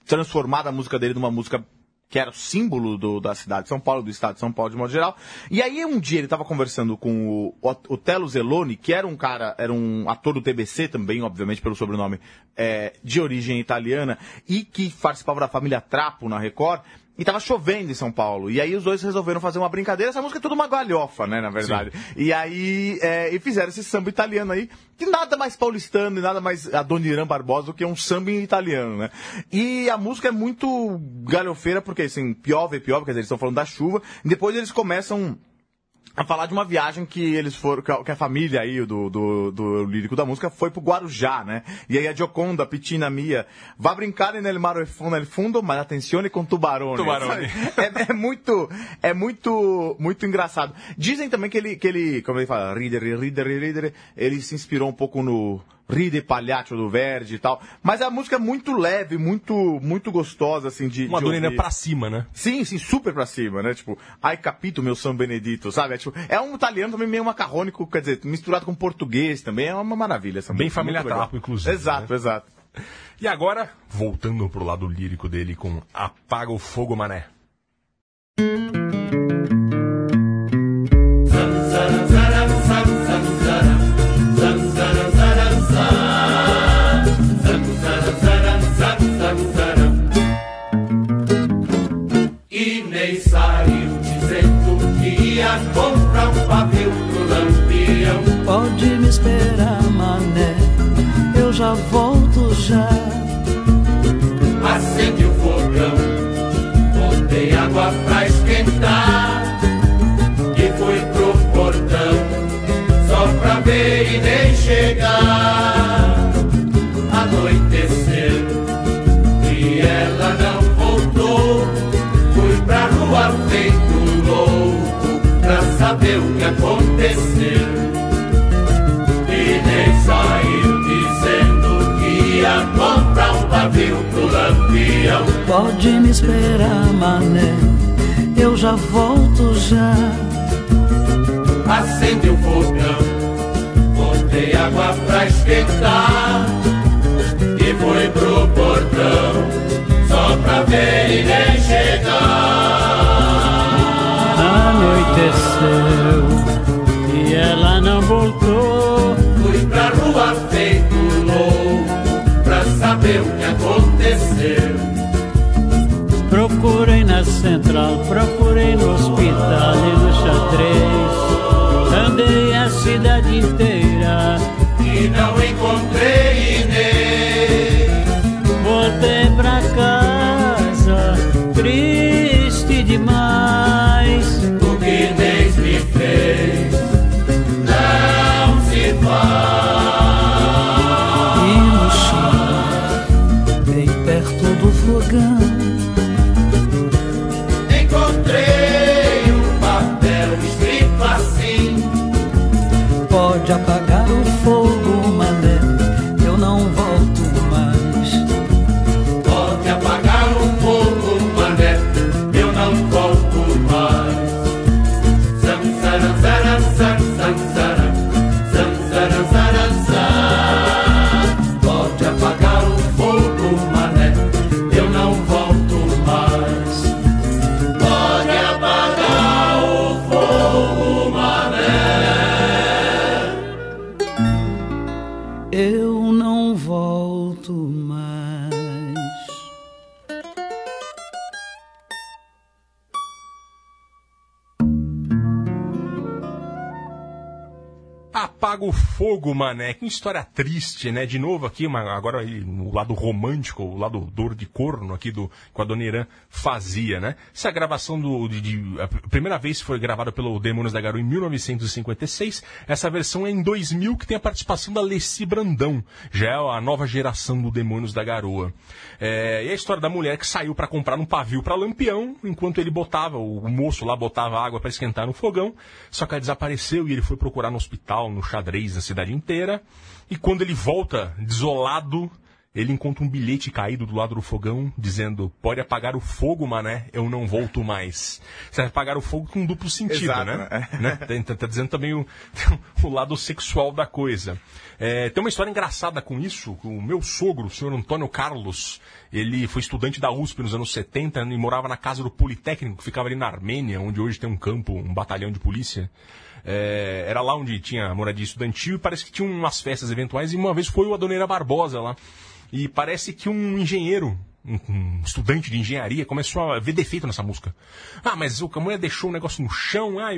transformado a música dele numa música que era o símbolo do- da cidade de São Paulo, do estado de São Paulo de modo geral. E aí um dia ele estava conversando com o, o, o Telo Zeloni, que era um cara, era um ator do TBC também, obviamente pelo sobrenome, é, de origem italiana, e que participava da família Trapo na Record. E tava chovendo em São Paulo. E aí os dois resolveram fazer uma brincadeira. Essa música é tudo uma galhofa, né, na verdade. E aí, é, e fizeram esse samba italiano aí, que nada mais paulistano e nada mais Adoniran Barbosa do que um samba em italiano, né? E a música é muito galhofeira, porque assim, piove, piove, quer dizer, eles estão falando da chuva. E depois eles começam a falar de uma viagem que eles foram, que a- a família aí do, do, do lírico da música foi pro Guarujá, né? E aí a Gioconda, a Pitina Mia, vá brincar nel mare nel fundo, mas atenzione com. Tubarone. sabe? É, é muito, é muito, muito engraçado. Dizem também que ele, que ele, como ele fala, ridere, ridere, ridere, ele se inspirou um pouco no Ride Palhaço do Verdi e tal. Mas a música é muito leve, muito, muito gostosa, assim, de, Uma ouvir. pra cima, né? Sim, sim, super pra cima, né? Tipo, ai capito meu São Benedito, sabe? É, tipo, é um italiano também meio macarrônico, quer dizer, misturado com português também, é uma maravilha essa Bem música. família muito legal. Trapo, inclusive, Exato, né? exato. E agora, voltando pro lado lírico dele com Apaga o Fogo Mané. E Pode me esperar, mané, eu já volto já. Acende o fogão, botei água pra esquentar. E fui pro portão, só pra ver e nem chegar. Anoiteceu, e ela não voltou. Fui pra rua feito louco, pra saber o que aconteceu. Pavio pro lampião. Pode me esperar, mané, eu já volto já. Acende o fogão, botei água pra esquentar. E fui pro portão, só pra ver e nem chegar. Anoiteceu e ela não voltou. Saber o que aconteceu. Procurei na central, procurei no hospital e no xadrez. Andei a cidade inteira E não encontrei mané. Que história triste, né? De novo aqui, uma- agora aí, o lado romântico, o lado dor de corno aqui do que a Dona Irã fazia, né? Essa gravação do. De, de- a primeira vez foi gravada pelo Demônios da Garoa em 1956. Essa versão é em 2000 que tem a participação da Leci Brandão. Já é a nova geração do Demônios da Garoa. É, e a história da mulher que saiu para comprar um pavio para Lampião, enquanto ele botava, o, moço lá botava água para esquentar no fogão. Só que ela desapareceu e ele foi procurar no hospital, no xadrez, na cidade inteira. E quando ele volta, desolado, ele encontra um bilhete caído do lado do fogão, dizendo: Pode apagar o fogo, mané, eu não volto mais. Você vai apagar o fogo com duplo sentido, Exato, né? né? né? Tá, tá- tá dizendo também o, o lado sexual da coisa. É, tem uma história engraçada com isso. O meu sogro, o senhor Antônio Carlos, ele foi estudante da USP nos anos 70 e morava na casa do Politécnico, que ficava ali na Armênia, onde hoje tem um campo, um batalhão de polícia. É, era lá onde tinha moradia estudantil e parece que tinha umas festas eventuais e uma vez foi o Adoneira Barbosa lá. E parece que um engenheiro, um, estudante de engenharia, começou a ver defeito nessa música. Ah, mas o- mulher deixou o negócio no chão, ah,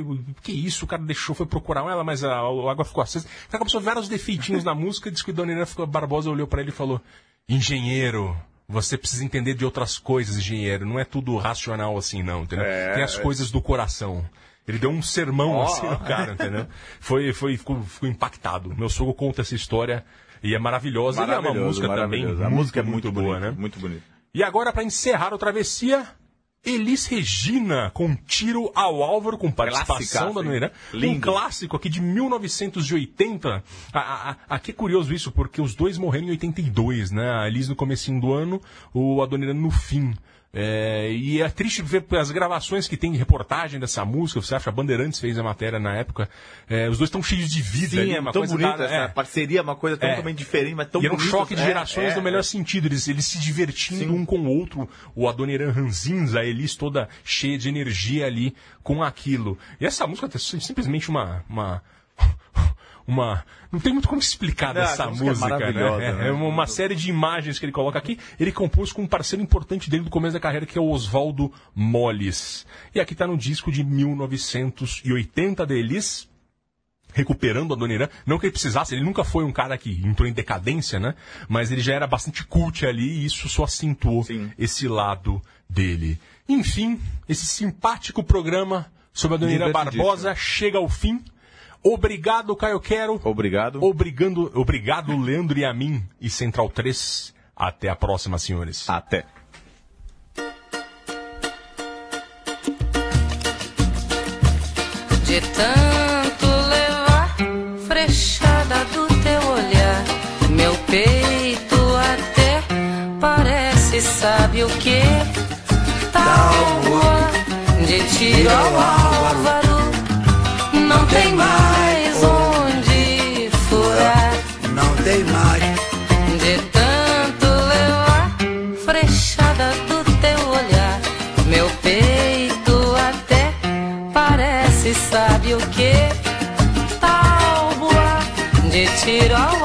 que isso? O cara deixou, foi procurar ela, mas a, a água ficou acesa. O cara começou a ver vários defeitinhos na música, disse que o Adoneira Barbosa olhou pra ele e falou: Engenheiro, você precisa entender de outras coisas, engenheiro. Não é tudo racional assim, não, entendeu? É, Tem as é. coisas do coração. Ele deu um sermão Ó. assim no cara, entendeu? Foi, foi, ficou, ficou impactado. Meu sogro conta essa história e é maravilhosa. E é uma música também. A muito, música é muito boa, bonita, né? muito bonita. E agora, para encerrar o Travessia, Elis Regina, com Tiro ao Álvaro, com participação da? Noirã. Um clássico aqui de 1980. A- a- a- Aqui é curioso isso, porque os dois morreram em 82, né? A Elis no comecinho do ano, o Adoniran no fim. É, e é triste ver as gravações que tem de reportagem dessa música. Você acha? A Bandeirantes fez a matéria na época. É, os dois estão cheios de vida Sim, ali, é uma tão coisa bonita tá- essa é. parceria, é uma coisa tão É. diferente, mas tão e era um bonita. choque de É, gerações é, no melhor é. sentido. Eles, eles se divertindo um com o outro. O Adoniran Ranzinza, a Elis toda cheia de energia ali com aquilo. E essa música é simplesmente uma. uma uma. Não tem muito como explicar Não, dessa essa música é música, né? É, né? é uma, série de imagens que ele coloca aqui. Ele compôs com um parceiro importante dele do começo da carreira, que é o Oswaldo Molles. E aqui tá no disco de 1980 da Elis recuperando a Dona Irã. Não que ele precisasse, ele nunca foi um cara que entrou em decadência, né? Mas ele já era bastante cult ali e isso só acentuou esse lado dele. Enfim, esse simpático programa sobre a Dona Irã. Barbosa chega ao fim. Obrigado, Caio Quero. Obrigado. Obrigando, obrigado, Leandro e a mim e Central 3. Até a próxima, senhores. Até. De tanto levar frechada do teu olhar, meu peito até parece, sabe o que? Tábua de tiro ao álvaro, não tem mais onde furar. Não tem mais. De tanto levar frechada do teu olhar, meu peito até parece, sabe o que? Tábua de tiro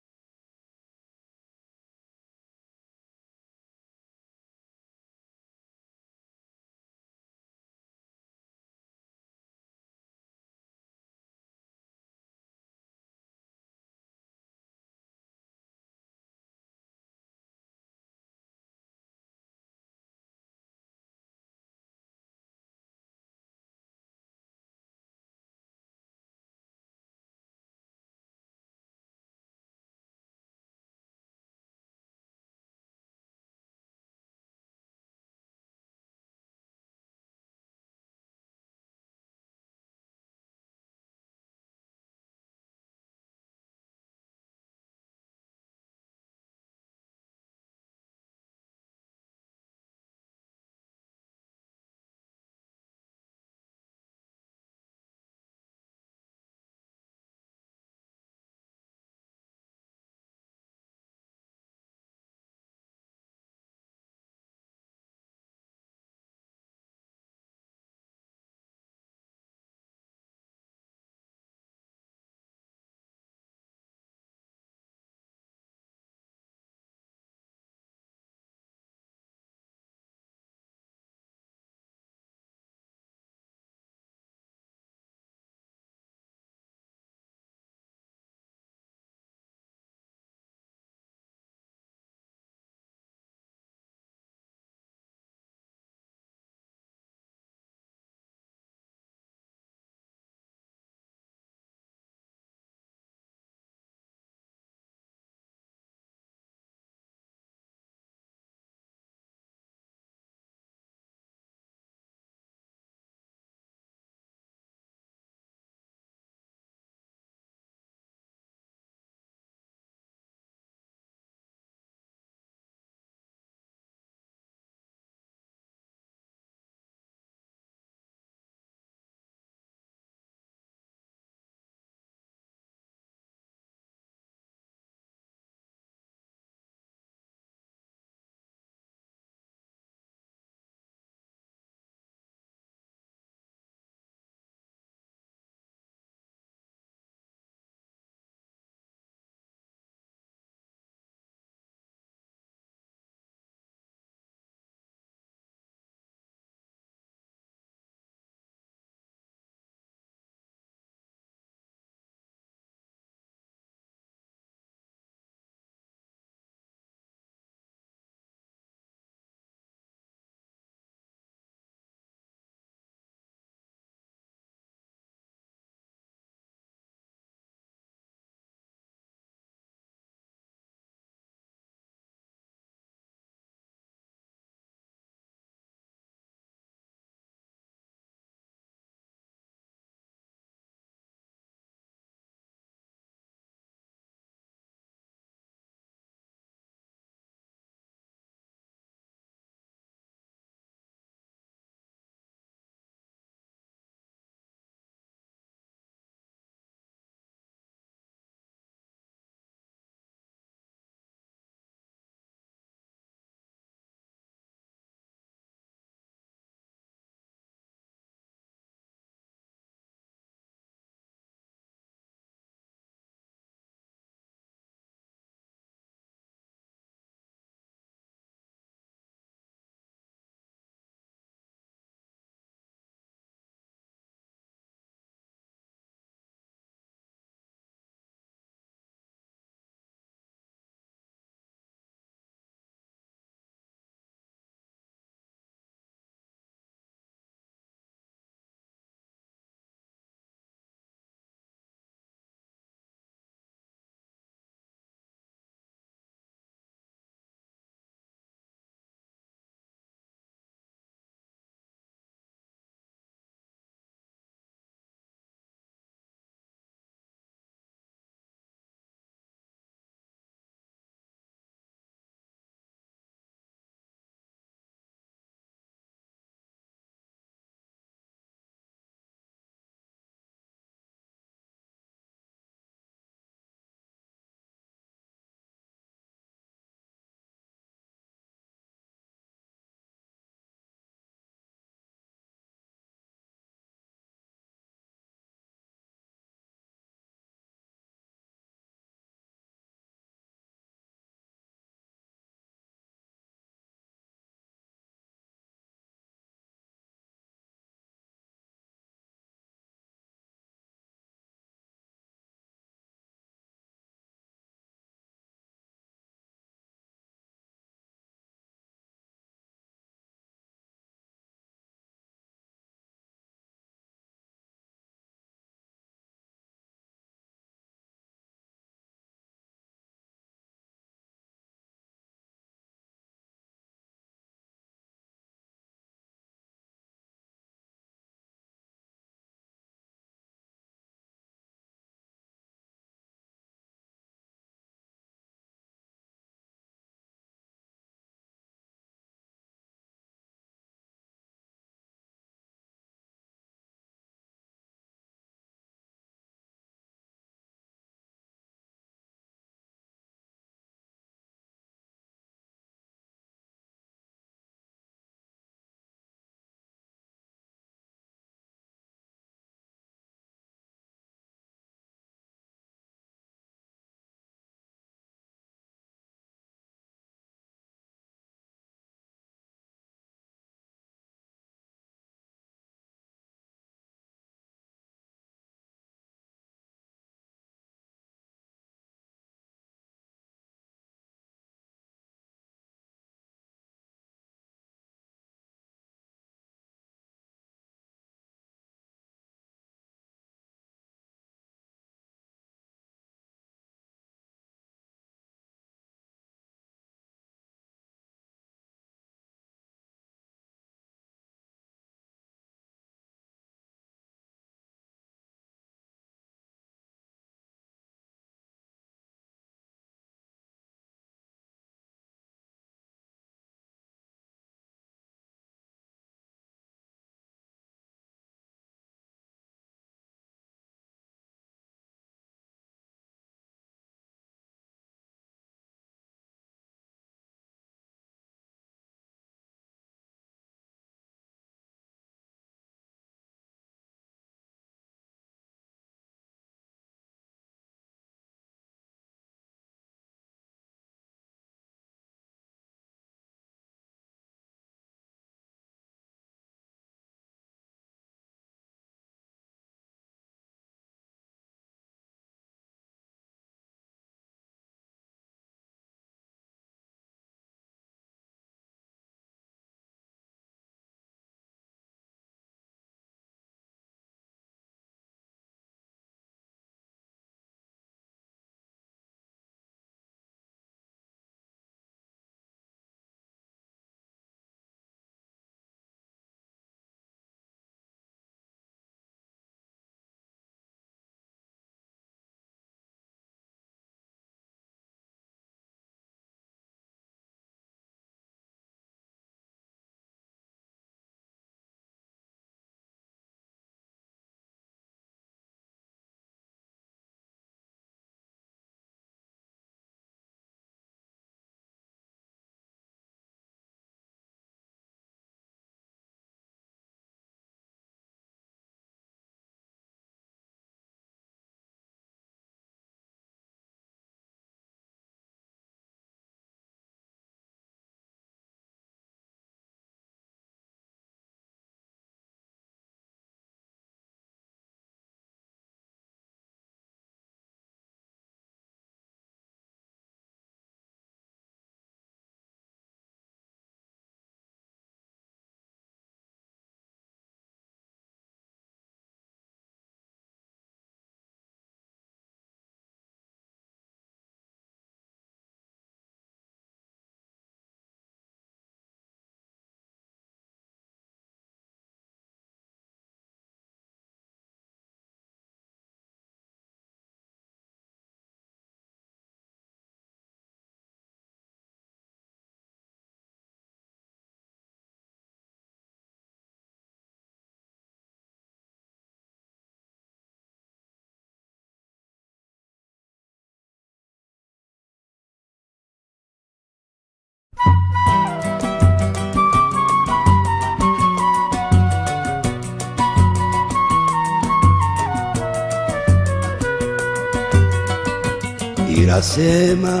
Iracema,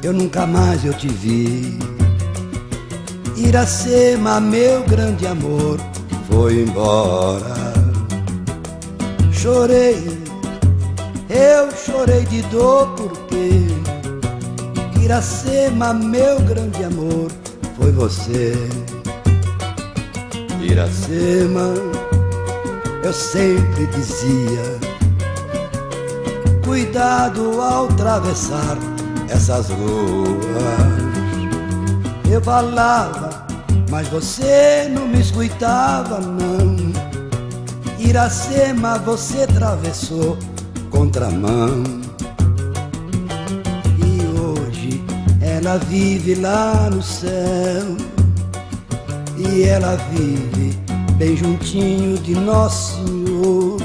eu nunca mais eu te vi. Iracema, meu grande amor, foi embora. Chorei, eu chorei de dor porque Iracema, meu grande amor, foi você. Iracema, eu sempre dizia, cuidado ao atravessar essas ruas. Eu falava, mas você não me escutava, não. Iracema, você atravessou contramão. E hoje ela vive lá no céu. E ela vive bem juntinho de Nosso Senhor.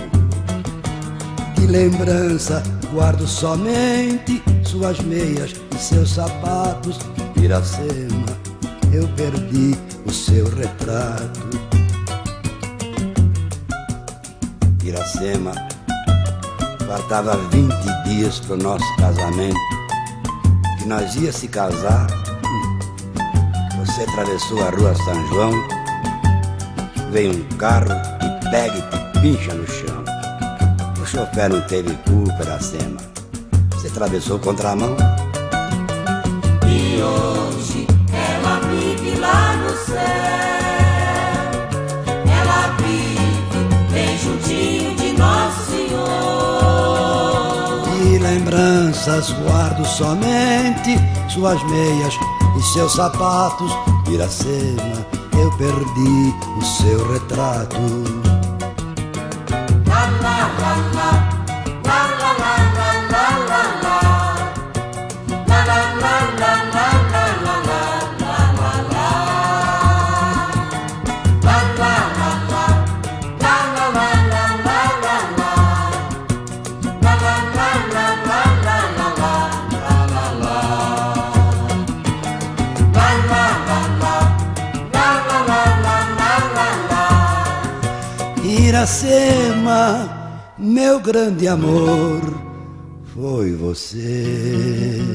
De lembrança guardo somente suas meias e seus sapatos. Iracema, eu perdi o seu retrato. Iracema, faltava 20 dias pro nosso casamento. Que nós ia se casar. Você atravessou a rua São João, veio um carro e pega e te pincha chofer não teve culpa, Iracema. Você atravessou contramão. E hoje ela vive lá no céu. Ela vive bem juntinho de Nosso Senhor. De lembranças guardo somente suas meias e seus sapatos. Iracema, eu perdi o seu retrato. Iracema, meu grande amor, foi você.